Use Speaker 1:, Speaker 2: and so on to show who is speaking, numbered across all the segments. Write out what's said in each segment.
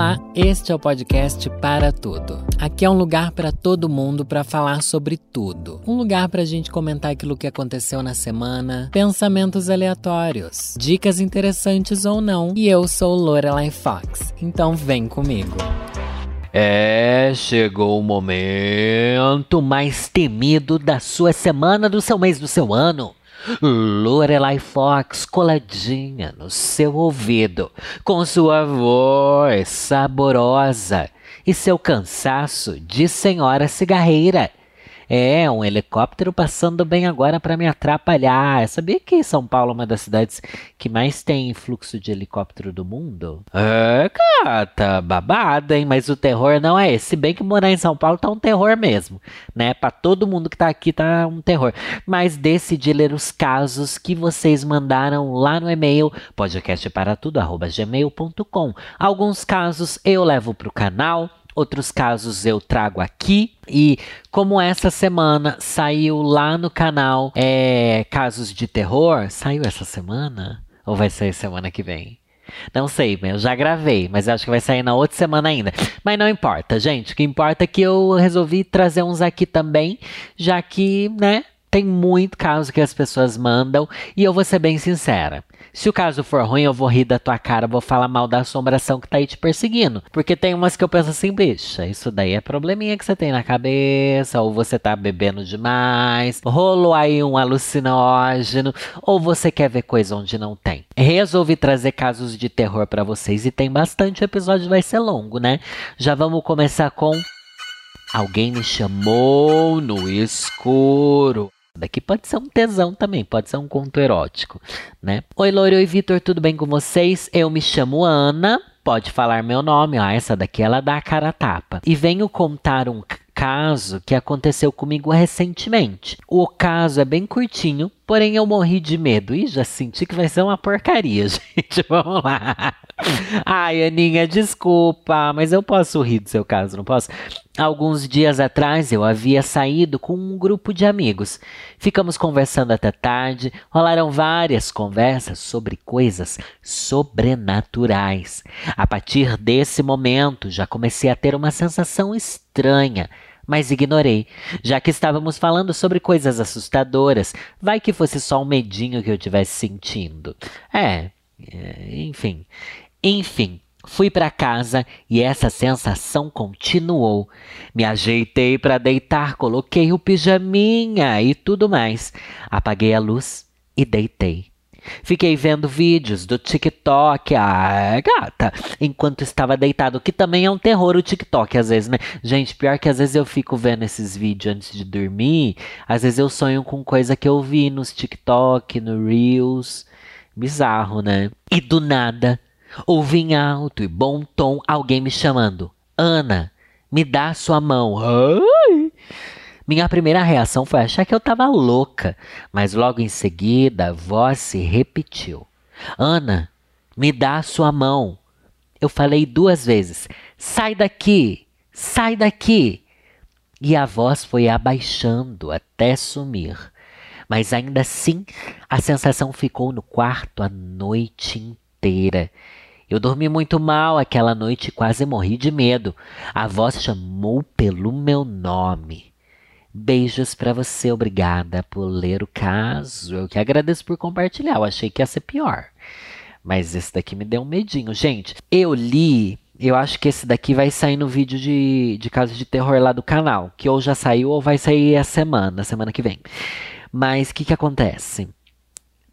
Speaker 1: Olá, este é o podcast Para Tudo. Aqui é um lugar para todo mundo para falar sobre tudo. Um lugar para a gente comentar aquilo que aconteceu na semana, pensamentos aleatórios, dicas interessantes ou não. E eu sou Lorelai Fox, então vem comigo.
Speaker 2: É, chegou o momento mais temido da sua semana, do seu mês, do seu ano. Lorelai Fox coladinha no seu ouvido, com sua voz saborosa e seu cansaço de senhora cigarreira. É, um helicóptero passando bem agora para me atrapalhar. Sabia que São Paulo é uma das cidades que mais tem fluxo de helicóptero do mundo? É, gata, babada, hein? Mas o terror não é esse. Se bem que morar em São Paulo tá um terror mesmo, né? Para todo mundo que tá aqui tá um terror. Mas decidi ler os casos que vocês mandaram lá no e-mail podcastparatudo@gmail.com. Alguns casos eu levo pro canal outros casos eu trago aqui. E como essa semana saiu lá no canal é, Casos de Terror, saiu essa semana? Ou vai sair semana que vem? Não sei, eu já gravei, mas acho que vai sair na outra semana ainda. Mas não importa, gente. O que importa é que eu resolvi trazer uns aqui também, já que, né, tem muito caso que as pessoas mandam e eu vou ser bem sincera. Se o caso for ruim, eu vou rir da tua cara, vou falar mal da assombração que tá aí te perseguindo. Porque tem umas que eu penso assim, bicha, isso daí é probleminha que você tem na cabeça, ou você tá bebendo demais, rolou aí um alucinógeno, ou você quer ver coisa onde não tem. Resolvi trazer casos de terror para vocês e tem bastante, o episódio vai ser longo, né? Já vamos começar com Alguém me chamou no escuro. Daqui pode ser um tesão também, pode ser um conto erótico, né? Oi, Loiro e Vitor, tudo bem com vocês? Eu me chamo Ana, pode falar meu nome, ah, essa daqui ela dá a cara a tapa. E venho contar um caso que aconteceu comigo recentemente. O caso é bem curtinho, porém eu morri de medo. e já senti que vai ser uma porcaria, gente. Vamos lá. Ai, Aninha, desculpa, mas eu posso rir do seu caso, não posso? Alguns dias atrás eu havia saído com um grupo de amigos. Ficamos conversando até tarde, rolaram várias conversas sobre coisas sobrenaturais. A partir desse momento já comecei a ter uma sensação estranha mas ignorei, já que estávamos falando sobre coisas assustadoras. Vai que fosse só um medinho que eu tivesse sentindo. É, é enfim. Enfim, fui para casa e essa sensação continuou. Me ajeitei para deitar, coloquei o pijaminha e tudo mais. Apaguei a luz e deitei. Fiquei vendo vídeos do TikTok, ah, gata, enquanto estava deitado, que também é um terror o TikTok às vezes, né? Gente, pior que às vezes eu fico vendo esses vídeos antes de dormir, às vezes eu sonho com coisa que eu vi nos TikTok, no Reels. Bizarro, né? E do nada, ouvi em alto e bom tom alguém me chamando. Ana, me dá sua mão. Ai! Minha primeira reação foi achar que eu estava louca, mas logo em seguida a voz se repetiu. Ana, me dá a sua mão. Eu falei duas vezes: sai daqui, sai daqui. E a voz foi abaixando até sumir. Mas ainda assim, a sensação ficou no quarto a noite inteira. Eu dormi muito mal aquela noite e quase morri de medo. A voz chamou pelo meu nome. Beijos para você, obrigada por ler o caso. Eu que agradeço por compartilhar. Eu achei que ia ser pior. Mas esse daqui me deu um medinho. Gente, eu li. Eu acho que esse daqui vai sair no vídeo de, de casos de terror lá do canal. Que ou já saiu ou vai sair a semana, semana que vem. Mas o que, que acontece?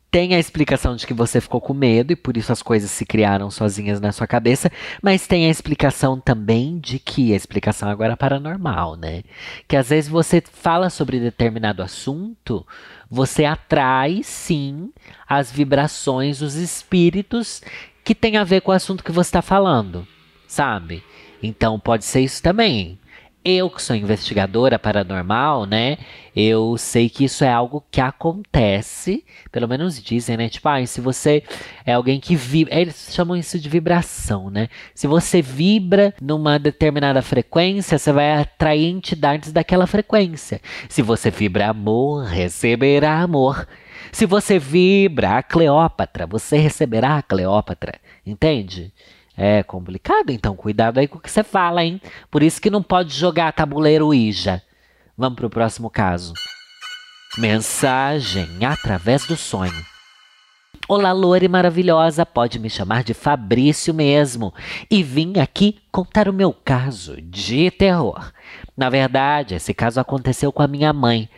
Speaker 2: Tem a explicação de que você ficou com medo e por isso as coisas se criaram sozinhas na sua cabeça, mas tem a explicação também de que a explicação agora é paranormal, né? Que às vezes você fala sobre determinado assunto, você atrai sim as vibrações, os espíritos que tem a ver com o assunto que você está falando, sabe? Então pode ser isso também eu que sou investigadora paranormal, né? Eu sei que isso é algo que acontece, pelo menos dizem, né? Tipo, ah, se você é alguém que vibra, eles chamam isso de vibração, né? Se você vibra numa determinada frequência, você vai atrair entidades daquela frequência. Se você vibra amor, receberá amor. Se você vibra a Cleópatra, você receberá a Cleópatra, entende? É complicado, então cuidado aí com o que você fala, hein? Por isso que não pode jogar tabuleiro Ija. Vamos pro próximo caso. Mensagem através do sonho. Olá, Lore maravilhosa, pode me chamar de Fabrício mesmo. E vim aqui contar o meu caso de terror. Na verdade, esse caso aconteceu com a minha mãe.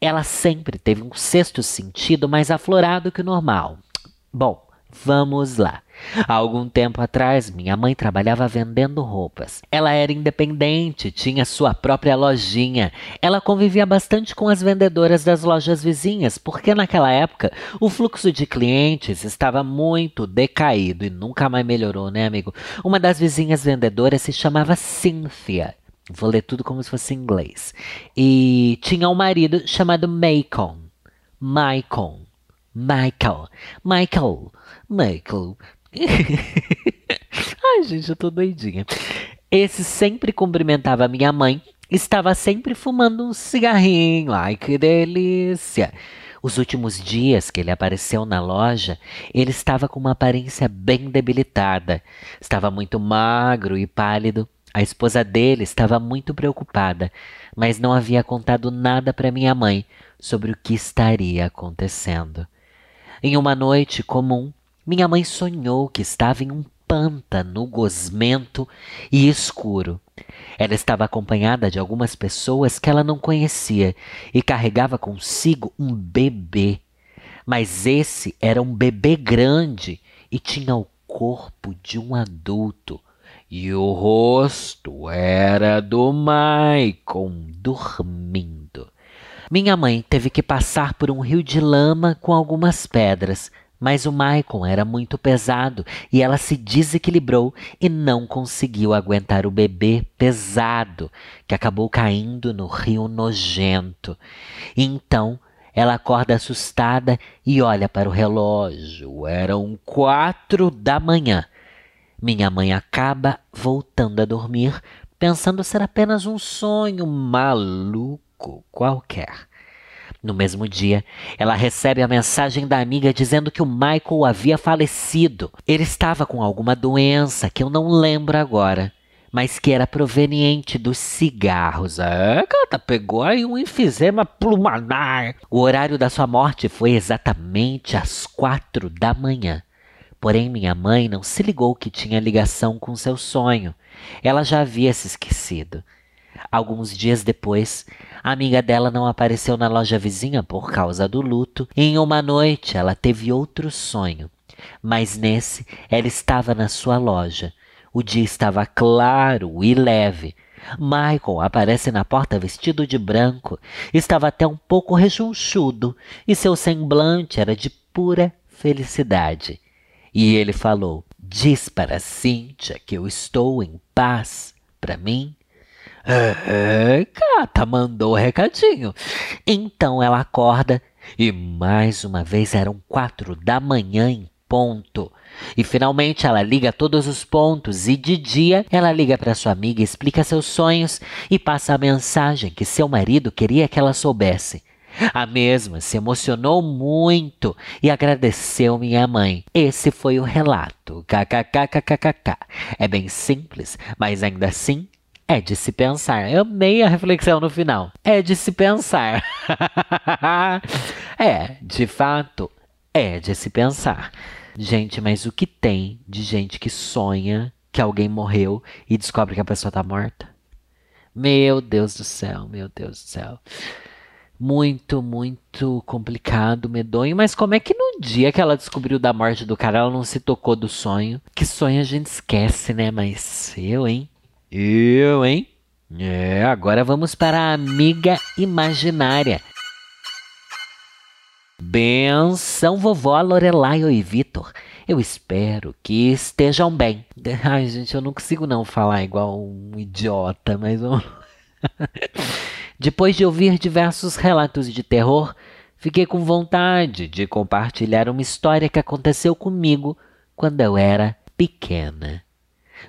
Speaker 2: Ela sempre teve um sexto sentido mais aflorado que o normal. Bom, vamos lá. Há algum tempo atrás, minha mãe trabalhava vendendo roupas. Ela era independente, tinha sua própria lojinha. Ela convivia bastante com as vendedoras das lojas vizinhas, porque naquela época o fluxo de clientes estava muito decaído e nunca mais melhorou, né, amigo? Uma das vizinhas vendedoras se chamava Cynthia. Vou ler tudo como se fosse em inglês. E tinha um marido chamado Macon. Michael. Michael. Michael. Michael. Ai, gente, eu tô doidinha. Esse sempre cumprimentava minha mãe, estava sempre fumando um cigarrinho. Ai, que delícia! Os últimos dias que ele apareceu na loja, ele estava com uma aparência bem debilitada. Estava muito magro e pálido. A esposa dele estava muito preocupada, mas não havia contado nada para minha mãe sobre o que estaria acontecendo. Em uma noite comum, minha mãe sonhou que estava em um pântano gosmento e escuro. Ela estava acompanhada de algumas pessoas que ela não conhecia e carregava consigo um bebê. Mas esse era um bebê grande e tinha o corpo de um adulto. E o rosto era do Maicon dormindo. Minha mãe teve que passar por um rio de lama com algumas pedras mas o Maicon era muito pesado e ela se desequilibrou e não conseguiu aguentar o bebê pesado, que acabou caindo no rio nojento. Então ela acorda assustada e olha para o relógio. Eram quatro da manhã. Minha mãe acaba voltando a dormir, pensando ser apenas um sonho maluco qualquer. No mesmo dia, ela recebe a mensagem da amiga dizendo que o Michael havia falecido. Ele estava com alguma doença que eu não lembro agora, mas que era proveniente dos cigarros. É, gata, pegou aí um enfisema pulmonar. O horário da sua morte foi exatamente às quatro da manhã. Porém, minha mãe não se ligou que tinha ligação com seu sonho. Ela já havia se esquecido. Alguns dias depois, a amiga dela não apareceu na loja vizinha por causa do luto. E em uma noite, ela teve outro sonho. Mas nesse, ela estava na sua loja. O dia estava claro e leve. Michael aparece na porta vestido de branco. Estava até um pouco rechonchudo e seu semblante era de pura felicidade. E ele falou: Diz para Cíntia que eu estou em paz. Para mim, é, gata, mandou o recadinho. Então ela acorda e mais uma vez eram quatro da manhã em ponto. E finalmente ela liga todos os pontos e de dia ela liga para sua amiga, explica seus sonhos e passa a mensagem que seu marido queria que ela soubesse. A mesma se emocionou muito e agradeceu minha mãe. Esse foi o relato. KKKKKK. É bem simples, mas ainda assim é de se pensar. Eu amei a reflexão no final. É de se pensar. é, de fato, é de se pensar. Gente, mas o que tem de gente que sonha que alguém morreu e descobre que a pessoa tá morta? Meu Deus do céu, meu Deus do céu. Muito, muito complicado, medonho. Mas como é que no dia que ela descobriu da morte do cara, ela não se tocou do sonho? Que sonho a gente esquece, né? Mas eu, hein? Eu, hein? É, agora vamos para a amiga imaginária. Benção, vovó Lorelai e Vitor. Eu espero que estejam bem. Ai, gente, eu não consigo não falar igual um idiota, mas Depois de ouvir diversos relatos de terror, fiquei com vontade de compartilhar uma história que aconteceu comigo quando eu era pequena.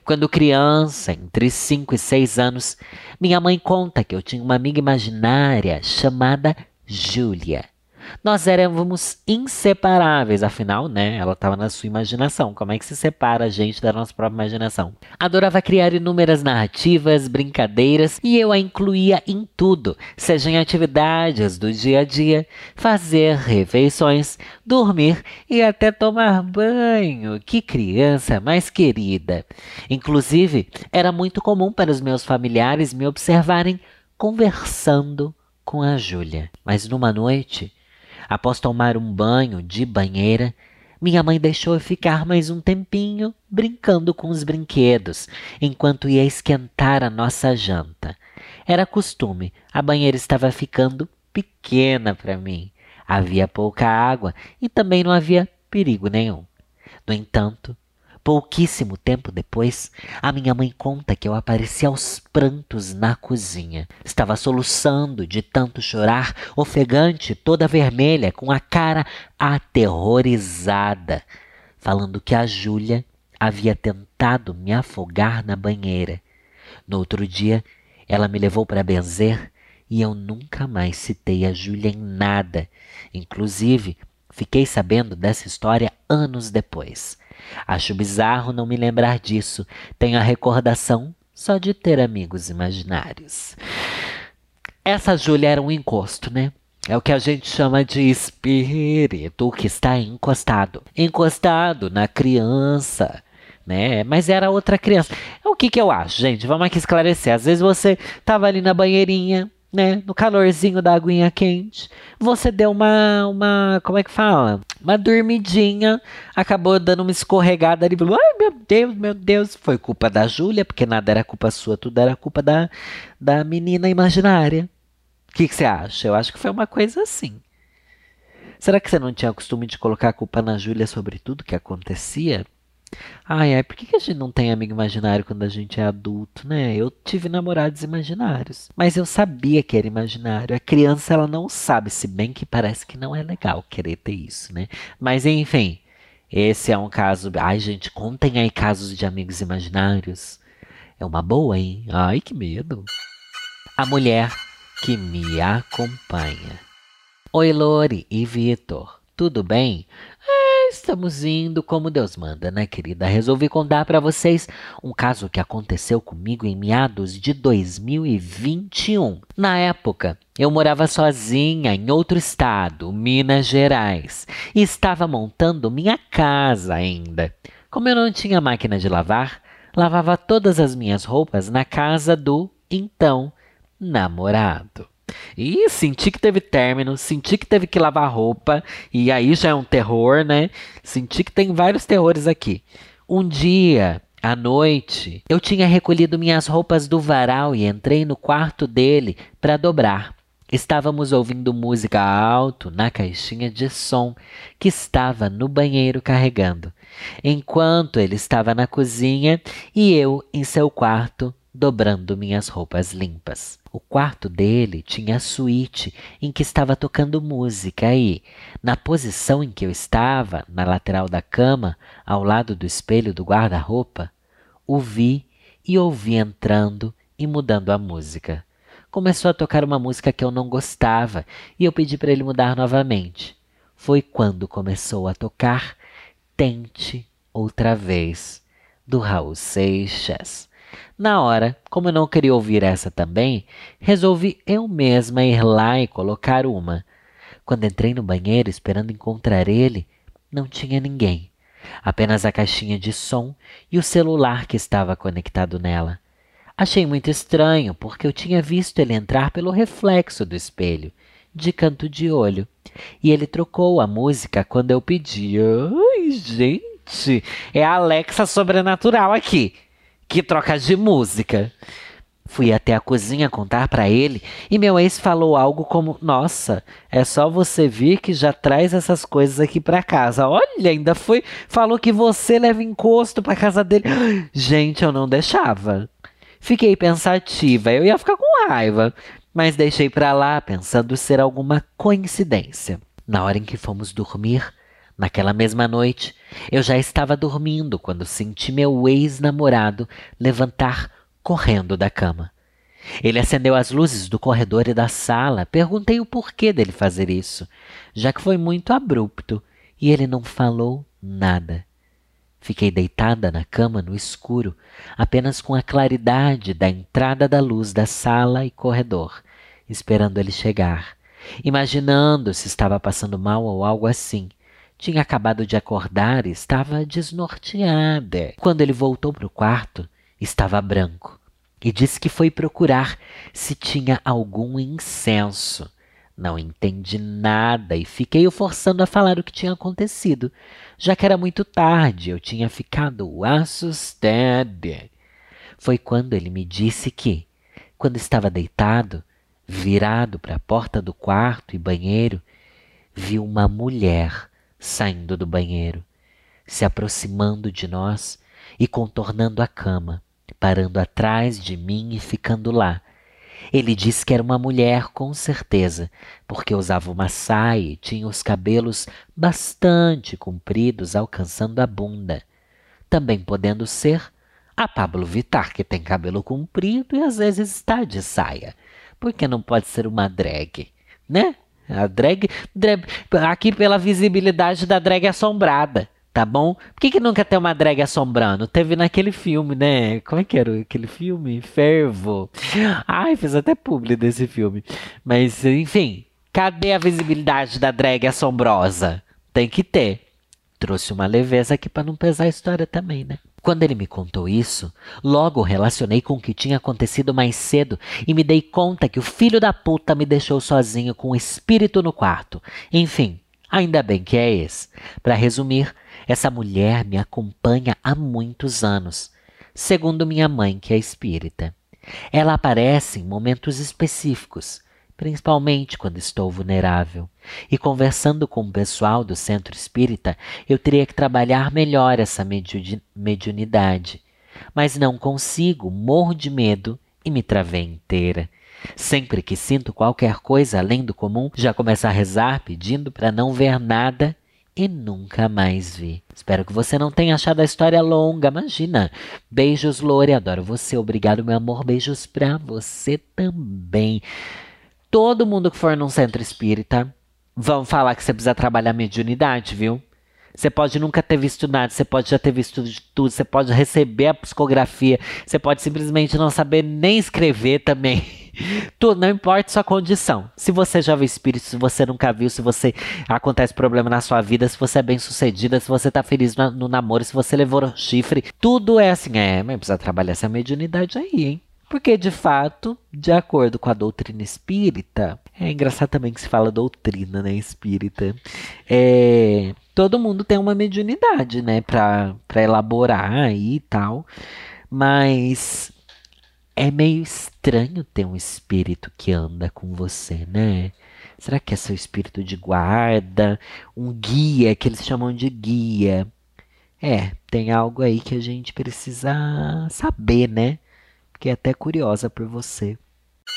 Speaker 2: Quando criança, entre 5 e 6 anos, minha mãe conta que eu tinha uma amiga imaginária chamada Júlia. Nós éramos inseparáveis, afinal, né? Ela estava na sua imaginação. Como é que se separa a gente da nossa própria imaginação? Adorava criar inúmeras narrativas, brincadeiras e eu a incluía em tudo, seja em atividades do dia a dia, fazer refeições, dormir e até tomar banho. Que criança mais querida! Inclusive, era muito comum para os meus familiares me observarem conversando com a Júlia. Mas numa noite, após tomar um banho de banheira, minha mãe deixou eu ficar mais um tempinho brincando com os brinquedos, enquanto ia esquentar a nossa janta. Era costume, a banheira estava ficando pequena para mim. Havia pouca água e também não havia perigo nenhum. No entanto, Pouquíssimo tempo depois, a minha mãe conta que eu apareci aos prantos na cozinha. Estava soluçando de tanto chorar, ofegante, toda vermelha, com a cara aterrorizada, falando que a Júlia havia tentado me afogar na banheira. No outro dia, ela me levou para benzer e eu nunca mais citei a Júlia em nada. Inclusive, fiquei sabendo dessa história anos depois. Acho bizarro não me lembrar disso. Tenho a recordação só de ter amigos imaginários. Essa Júlia era um encosto, né? É o que a gente chama de espírito que está encostado. Encostado na criança, né? Mas era outra criança. O que que eu acho, gente? Vamos aqui esclarecer. Às vezes você tava ali na banheirinha, né? No calorzinho da aguinha quente. Você deu uma, uma, como é que fala? Uma dormidinha, acabou dando uma escorregada ali. Ai, meu Deus, meu Deus. Foi culpa da Júlia, porque nada era culpa sua, tudo era culpa da, da menina imaginária. O que, que você acha? Eu acho que foi uma coisa assim. Será que você não tinha costume de colocar a culpa na Júlia sobre tudo que acontecia? Ai, ai, por que, que a gente não tem amigo imaginário quando a gente é adulto, né? Eu tive namorados imaginários, mas eu sabia que era imaginário. A criança, ela não sabe, se bem que parece que não é legal querer ter isso, né? Mas enfim, esse é um caso. Ai, gente, contem aí casos de amigos imaginários. É uma boa, hein? Ai, que medo. A mulher que me acompanha. Oi, Lori e Vitor. Tudo bem? Estamos indo como Deus manda, né, querida? Resolvi contar para vocês um caso que aconteceu comigo em meados de 2021. Na época, eu morava sozinha em outro estado, Minas Gerais, e estava montando minha casa ainda. Como eu não tinha máquina de lavar, lavava todas as minhas roupas na casa do então namorado. E senti que teve término, senti que teve que lavar roupa, e aí já é um terror, né? Senti que tem vários terrores aqui. Um dia, à noite, eu tinha recolhido minhas roupas do varal e entrei no quarto dele para dobrar. Estávamos ouvindo música alto na caixinha de som que estava no banheiro carregando, enquanto ele estava na cozinha e eu em seu quarto dobrando minhas roupas limpas. O quarto dele tinha a suíte em que estava tocando música e, na posição em que eu estava, na lateral da cama, ao lado do espelho do guarda-roupa, o vi e ouvi entrando e mudando a música. Começou a tocar uma música que eu não gostava e eu pedi para ele mudar novamente. Foi quando começou a tocar Tente Outra Vez, do Raul Seixas. Na hora, como eu não queria ouvir essa também, resolvi eu mesma ir lá e colocar uma. Quando entrei no banheiro esperando encontrar ele, não tinha ninguém. Apenas a caixinha de som e o celular que estava conectado nela. Achei muito estranho, porque eu tinha visto ele entrar pelo reflexo do espelho, de canto de olho. E ele trocou a música quando eu pedi. Ai, gente, é a Alexa sobrenatural aqui que troca de música. Fui até a cozinha contar para ele e meu ex falou algo como: Nossa, é só você vir que já traz essas coisas aqui para casa. Olha, ainda foi. Falou que você leva encosto para casa dele. Gente, eu não deixava. Fiquei pensativa, eu ia ficar com raiva, mas deixei para lá pensando ser alguma coincidência. Na hora em que fomos dormir, Naquela mesma noite, eu já estava dormindo quando senti meu ex-namorado levantar correndo da cama. Ele acendeu as luzes do corredor e da sala. Perguntei o porquê dele fazer isso, já que foi muito abrupto, e ele não falou nada. Fiquei deitada na cama no escuro, apenas com a claridade da entrada da luz da sala e corredor, esperando ele chegar, imaginando se estava passando mal ou algo assim. Tinha acabado de acordar e estava desnorteada. Quando ele voltou para o quarto, estava branco e disse que foi procurar se tinha algum incenso. Não entendi nada e fiquei o forçando a falar o que tinha acontecido, já que era muito tarde, eu tinha ficado assustada. Foi quando ele me disse que, quando estava deitado, virado para a porta do quarto e banheiro, viu uma mulher saindo do banheiro, se aproximando de nós e contornando a cama parando atrás de mim e ficando lá. Ele disse que era uma mulher, com certeza, porque usava uma saia e tinha os cabelos bastante compridos, alcançando a bunda. Também podendo ser a Pablo Vittar, que tem cabelo comprido e às vezes está de saia. Porque não pode ser uma drag, né? A drag, drag aqui pela visibilidade da drag assombrada tá bom? Por que, que nunca tem uma drag assombrando? Teve naquele filme, né? Como é que era aquele filme? Fervo. Ai, fiz até publi desse filme. Mas, enfim, cadê a visibilidade da drag assombrosa? Tem que ter. Trouxe uma leveza aqui para não pesar a história também, né? Quando ele me contou isso, logo relacionei com o que tinha acontecido mais cedo e me dei conta que o filho da puta me deixou sozinho com o espírito no quarto. Enfim, ainda bem que é esse. Para resumir, essa mulher me acompanha há muitos anos, segundo minha mãe, que é espírita. Ela aparece em momentos específicos, principalmente quando estou vulnerável. E conversando com o pessoal do centro espírita, eu teria que trabalhar melhor essa mediunidade. Mas não consigo, morro de medo e me travei inteira. Sempre que sinto qualquer coisa além do comum, já começo a rezar pedindo para não ver nada e nunca mais vi. Espero que você não tenha achado a história longa. Imagina. Beijos, Lore. Adoro você. Obrigado, meu amor. Beijos pra você também. Todo mundo que for num centro espírita, vão falar que você precisa trabalhar mediunidade, viu? Você pode nunca ter visto nada, você pode já ter visto de tudo, você pode receber a psicografia, você pode simplesmente não saber nem escrever também. Tudo, não importa sua condição. Se você já viu espírito, se você nunca viu, se você acontece problema na sua vida, se você é bem sucedida, se você tá feliz no, no namoro, se você levou chifre, tudo é assim. É, mas precisa trabalhar essa mediunidade aí, hein? Porque, de fato, de acordo com a doutrina espírita, é engraçado também que se fala doutrina, né, espírita, é, todo mundo tem uma mediunidade, né, para elaborar e tal, mas é meio estranho ter um espírito que anda com você, né? Será que é seu espírito de guarda? Um guia, que eles chamam de guia? É, tem algo aí que a gente precisa saber, né? Fiquei até curiosa por você.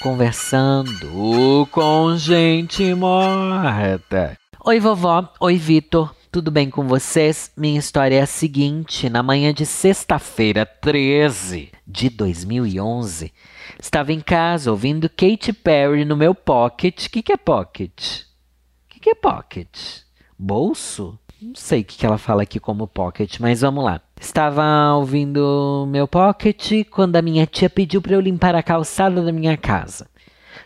Speaker 2: Conversando com gente morta. Oi, vovó. Oi, Vitor. Tudo bem com vocês? Minha história é a seguinte: na manhã de sexta-feira, 13 de 2011, estava em casa ouvindo Katy Perry no meu pocket. O que, que é pocket? O que, que é pocket? Bolso? Não sei o que, ela fala aqui como pocket, mas vamos lá. Estava ouvindo meu pocket quando a minha tia pediu para eu limpar a calçada da minha casa.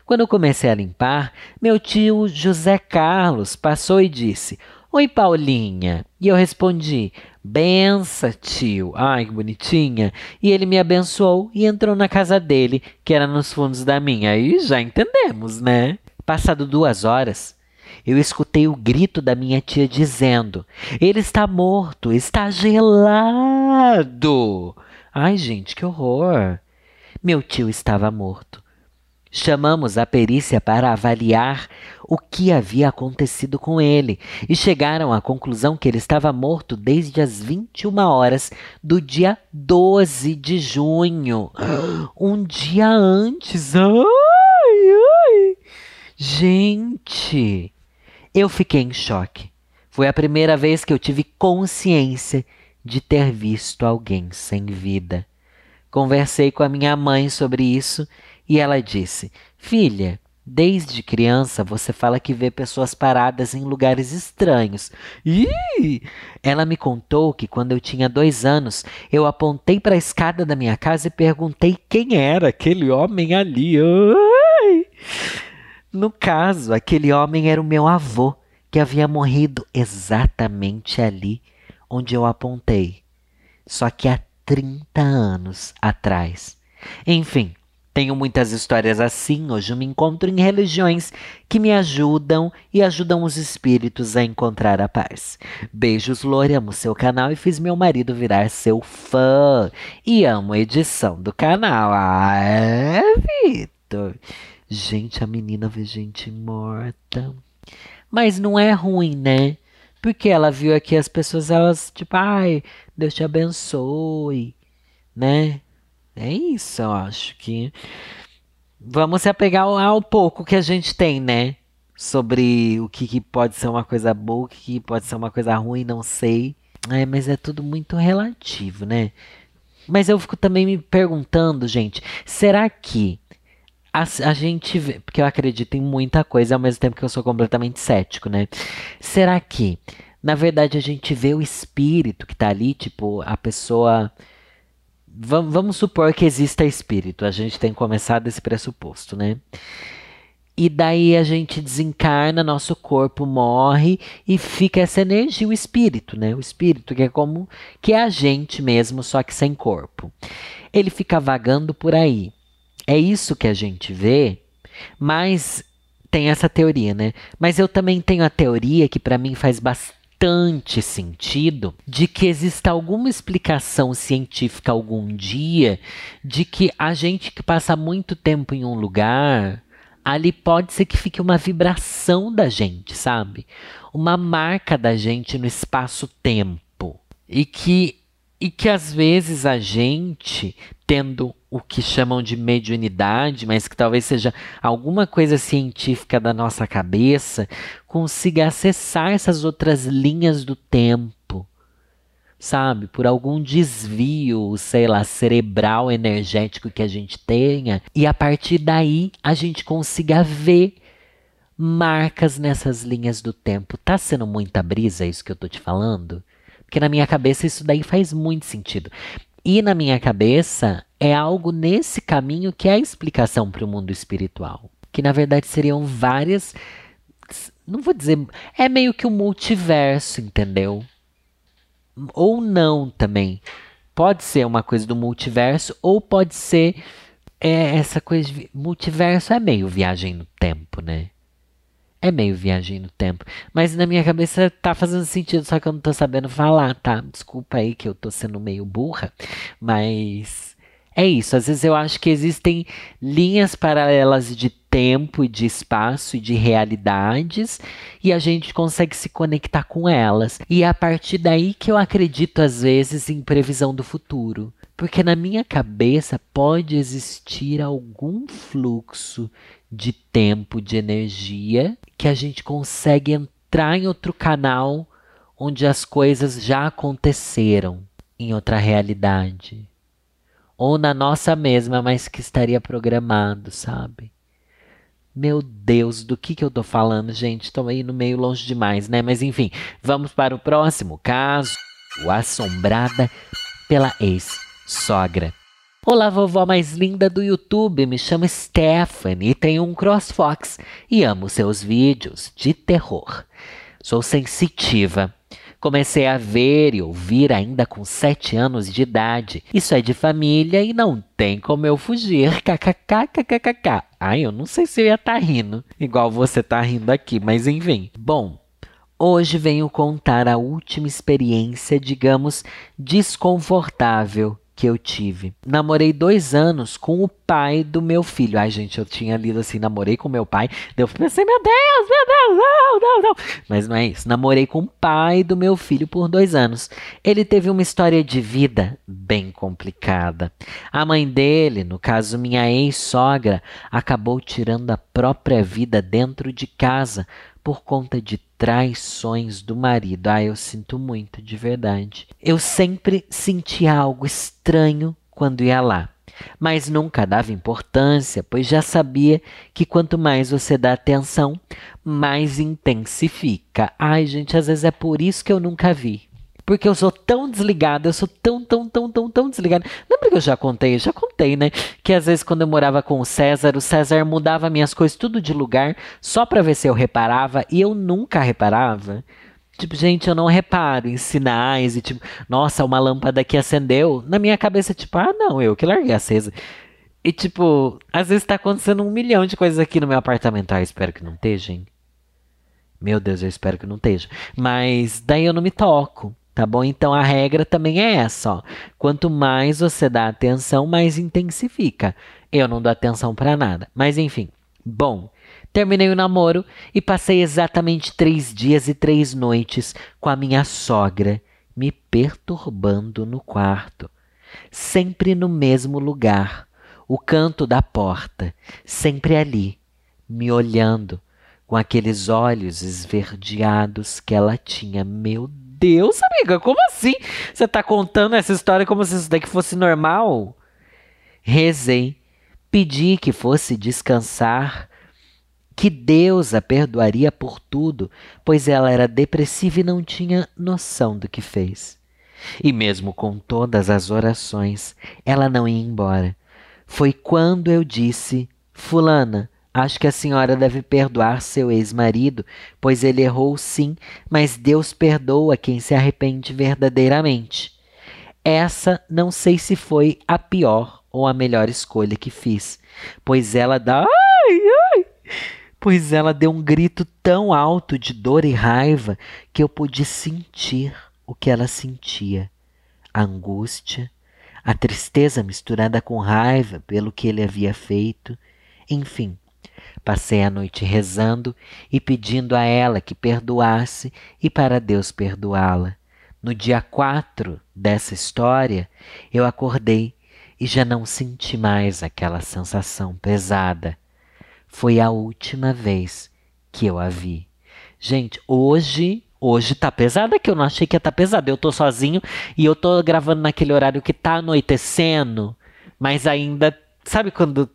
Speaker 2: Quando eu comecei a limpar, meu tio José Carlos passou e disse: Oi, Paulinha. E eu respondi: Bença, tio. Ai, que bonitinha. E ele me abençoou e entrou na casa dele, que era nos fundos da minha. Aí já entendemos, né? Passado duas horas, eu escutei o grito da minha tia dizendo: Ele está morto, está gelado. Ai, gente, que horror. Meu tio estava morto. Chamamos a perícia para avaliar o que havia acontecido com ele e chegaram à conclusão que ele estava morto desde as 21 horas do dia 12 de junho. Um dia antes. Ai, ai. Gente, eu fiquei em choque. Foi a primeira vez que eu tive consciência de ter visto alguém sem vida. Conversei com a minha mãe sobre isso E ela disse: Filha, Desde criança você fala que vê pessoas paradas em lugares estranhos. Ih! Ela me contou que quando eu tinha dois anos, eu apontei para a escada da minha casa e perguntei quem era aquele homem ali. Ai! No caso, aquele homem era o meu avô, que havia morrido exatamente ali onde eu apontei. Só que há 30 anos atrás. Enfim, tenho muitas histórias assim. Hoje me encontro em religiões que me ajudam e ajudam os espíritos a encontrar a paz. Beijos, Lore. Amo seu canal e fiz meu marido virar seu fã. E amo a edição do canal. Ah, é, Vitor. Gente, a menina vê gente morta. Mas não é ruim, né? Porque ela viu aqui as pessoas, elas, tipo, ai, Deus te abençoe, né? É isso, eu acho que. Vamos se apegar ao, pouco que a gente tem, né? Sobre o que, que, pode ser uma coisa boa, o que, que pode ser uma coisa ruim, não sei. É, mas é tudo muito relativo, né? Mas eu fico também me perguntando, gente, será que a, a, gente vê, porque eu acredito em muita coisa ao mesmo tempo que eu sou completamente cético, né? Será que, na verdade, a gente vê o espírito que tá ali, tipo, a pessoa vamos supor que exista espírito. A gente tem começado esse pressuposto, né? E daí a gente desencarna, nosso corpo morre e fica essa energia, o espírito, né? O espírito que é como que é a gente mesmo, só que sem corpo. Ele fica vagando por aí. É isso que a gente vê, mas tem essa teoria, né? Mas eu também tenho a teoria que para mim faz bastante sentido de que exista alguma explicação científica algum dia de que a gente que passa muito tempo em um lugar, ali pode ser que fique uma vibração da gente, sabe? Uma marca da gente no espaço-tempo. E que e que às vezes a gente, tendo o que chamam de mediunidade, mas que talvez seja alguma coisa científica da nossa cabeça, consiga acessar essas outras linhas do tempo, sabe? Por algum desvio, sei lá, cerebral, energético que a gente tenha, e a partir daí a gente consiga ver marcas nessas linhas do tempo. Tá sendo muita brisa isso que eu tô te falando? Porque na minha cabeça isso daí faz muito sentido. E na minha cabeça é algo nesse caminho que é a explicação para o mundo espiritual. Que na verdade seriam várias. Não vou dizer. É meio que um multiverso, entendeu? Ou não também. Pode ser uma coisa do multiverso, ou pode ser. É, essa coisa de multiverso é meio viagem no tempo, né? É meio viagem no tempo. Mas na minha cabeça tá fazendo sentido, só que eu não tô sabendo falar, tá? Desculpa aí que eu tô sendo meio burra. Mas é isso. Às vezes eu acho que existem linhas paralelas de tempo e de espaço e de realidades e a gente consegue se conectar com elas. E é a partir daí que eu acredito às vezes em previsão do futuro. Porque na minha cabeça pode existir algum fluxo de tempo, de energia, que a gente consegue entrar em outro canal onde as coisas já aconteceram em outra realidade. Ou na nossa mesma, mas que estaria programado, sabe? Meu Deus, do que, que eu tô falando, gente? Estou indo meio longe demais, né? Mas enfim, vamos para o próximo caso. O Assombrada pela ex-sogra. Olá, vovó mais linda do YouTube, me chamo Stephanie e tenho um CrossFox e amo seus vídeos de terror. Sou sensitiva. Comecei a ver e ouvir ainda com 7 anos de idade. Isso é de família e não tem como eu fugir. KKKKKK. Ai, eu não sei se eu ia estar tá rindo, igual você tá rindo aqui, mas enfim. Bom, hoje venho contar a última experiência, digamos, desconfortável que eu tive. Namorei dois anos com o pai do meu filho. Ai, gente, eu tinha lido assim, namorei com meu pai. Eu pensei, meu Deus, meu Deus, não, não, não. Mas não é isso. Namorei com o pai do meu filho por dois anos. Ele teve uma história de vida bem complicada. A mãe dele, no caso minha ex-sogra, acabou tirando a própria vida dentro de casa por conta de traições do marido. Ah, eu sinto muito, de verdade. Eu sempre senti algo estranho quando ia lá. mas nunca dava importância, pois já sabia que quanto mais você dá atenção, mais intensifica. Ai, gente, às vezes é por isso que eu nunca vi. Porque eu sou tão desligada, eu sou tão, tão, tão, tão, tão desligada. Lembra que eu já contei? Eu já contei, né? Que às vezes quando eu morava com o César, o César mudava minhas coisas tudo de lugar só pra ver se eu reparava e eu nunca reparava. Tipo, gente, eu não reparo em sinais e tipo, nossa, uma lâmpada que acendeu. Na minha cabeça, tipo, ah, não, eu que larguei acesa. E tipo, às vezes tá acontecendo um milhão de coisas aqui no meu apartamento. Ah, espero que não esteja, hein? Meu Deus, eu espero que não esteja. Mas daí eu não me toco, tá bom? Então a regra também é essa, ó. Quanto mais você dá atenção, mais intensifica. Eu não dou atenção para nada. Mas enfim, bom. Terminei o namoro e passei exatamente três dias e três noites com a minha sogra, me perturbando no quarto. Sempre no mesmo lugar, o canto da porta, sempre ali, me olhando, com aqueles olhos esverdeados que ela tinha. Meu Deus, amiga, como assim? Você tá contando essa história como se isso daqui fosse normal? Rezei, pedi que fosse descansar que Deus a perdoaria por tudo, pois ela era depressiva e não tinha noção do que fez. E mesmo com todas as orações, ela não ia embora. Foi quando eu disse: Fulana, acho que a senhora deve perdoar seu ex-marido, pois ele errou sim, mas Deus perdoa quem se arrepende verdadeiramente. Essa não sei se foi a pior ou a melhor escolha que fiz, pois ela dá. Ai, ai! pois ela deu um grito tão alto de dor e raiva que eu pude sentir o que ela sentia: a angústia, a tristeza misturada com raiva pelo que ele havia feito. Enfim, passei a noite rezando e pedindo a ela que perdoasse e para Deus perdoá-la. No dia 4 dessa história, eu acordei e já não senti mais aquela sensação pesada foi a última vez que eu a vi. Gente, hoje, hoje tá pesada que eu não achei que ia tá pesada. Eu tô sozinho e eu tô gravando naquele horário que tá anoitecendo, mas ainda, sabe quando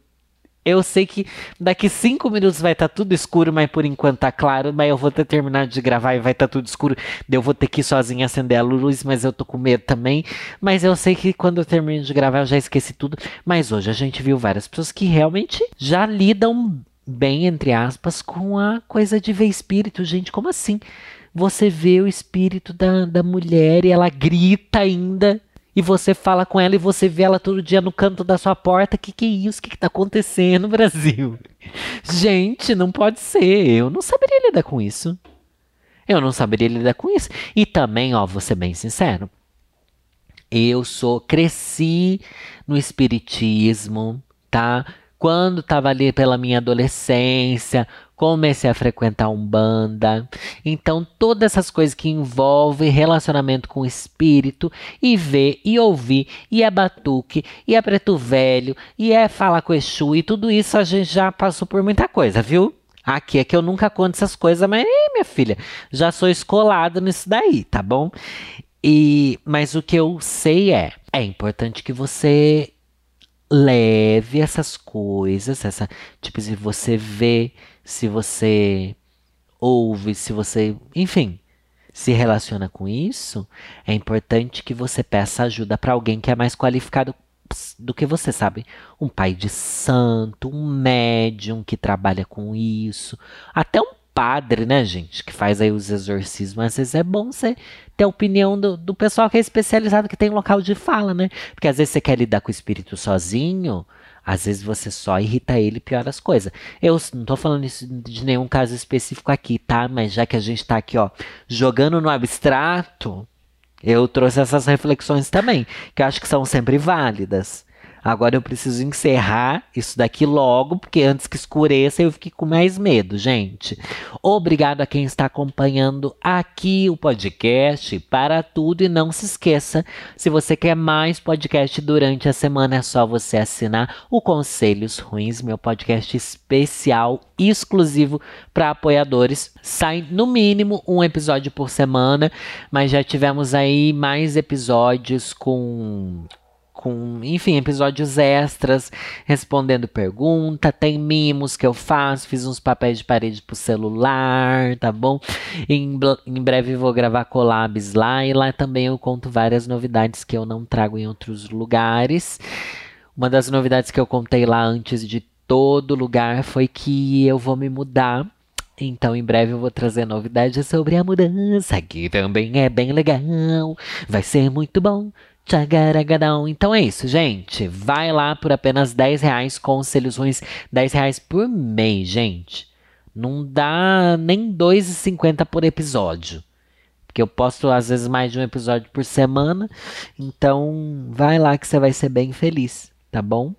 Speaker 2: eu sei que daqui cinco minutos vai estar tá tudo escuro, mas por enquanto tá claro. Mas eu vou ter terminado de gravar e vai estar tá tudo escuro. Eu vou ter que ir sozinha acender a luz, mas eu tô com medo também. Mas eu sei que quando eu termino de gravar eu já esqueci tudo. Mas hoje a gente viu várias pessoas que realmente já lidam bem, entre aspas, com a coisa de ver espírito. Gente, como assim? Você vê o espírito da, da mulher e ela grita ainda. E você fala com ela e você vê ela todo dia no canto da sua porta. Que que é isso? Que que tá acontecendo, Brasil? Gente, não pode ser. Eu não saberia lidar com isso. Eu não saberia lidar com isso. E também, ó, vou ser bem sincero. Eu sou, cresci no espiritismo, tá? Quando estava ali pela minha adolescência, comecei a frequentar Umbanda. Então, todas essas coisas que envolvem relacionamento com o espírito, e ver, e ouvir, e é batuque, e é preto velho, e é falar com Exu, e tudo isso a gente já passou por muita coisa, viu? Aqui é que eu nunca conto essas coisas, mas, minha filha, já sou escolado nisso daí, tá bom? E, mas o que eu sei é, é importante que você leve essas coisas, essa, tipo, se você vê, se você ouve, se você, enfim, se relaciona com isso, é importante que você peça ajuda para alguém que é mais qualificado do que você, sabe? Um pai de santo, um médium que trabalha com isso, até um padre, né, gente, que faz aí os exorcismos. Às vezes é bom você ter a opinião do, do pessoal que é especializado, que tem local de fala, né? Porque às vezes você quer lidar com o espírito sozinho, às vezes você só irrita ele e piora as coisas. Eu não tô falando isso de nenhum caso específico aqui, tá? Mas já que a gente tá aqui, ó, jogando no abstrato, eu trouxe essas reflexões também, que eu acho que são sempre válidas. Agora eu preciso encerrar isso daqui logo, porque antes que escureça eu fiquei com mais medo, gente. Obrigado a quem está acompanhando aqui o podcast para tudo e não se esqueça, se você quer mais podcast durante a semana é só você assinar o Conselhos Ruins, meu podcast especial exclusivo para apoiadores. Sai no mínimo um episódio por semana, mas já tivemos aí mais episódios com com, enfim, episódios extras, respondendo pergunta, tem mimos que eu faço, fiz uns papéis de parede pro celular, tá bom? Em, em breve vou gravar collabs lá e lá também eu conto várias novidades que eu não trago em outros lugares. Uma das novidades que eu contei lá antes de todo lugar foi que eu vou me mudar então, em breve eu vou trazer novidades sobre a mudança, que também é bem legal. Vai ser muito bom. Então é isso, gente. Vai lá por apenas 10 reais, conselhos ruins. 10 reais por mês, gente. Não dá nem 2,50 por episódio. Porque eu posto às vezes mais de um episódio por semana. Então, vai lá que você vai ser bem feliz, tá bom?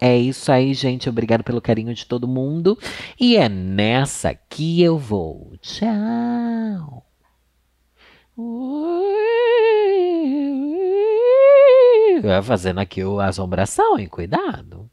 Speaker 2: É isso aí, gente. Obrigado pelo carinho de todo mundo. E é nessa que eu vou. Tchau. Fazendo aqui a assombração, hein? Cuidado.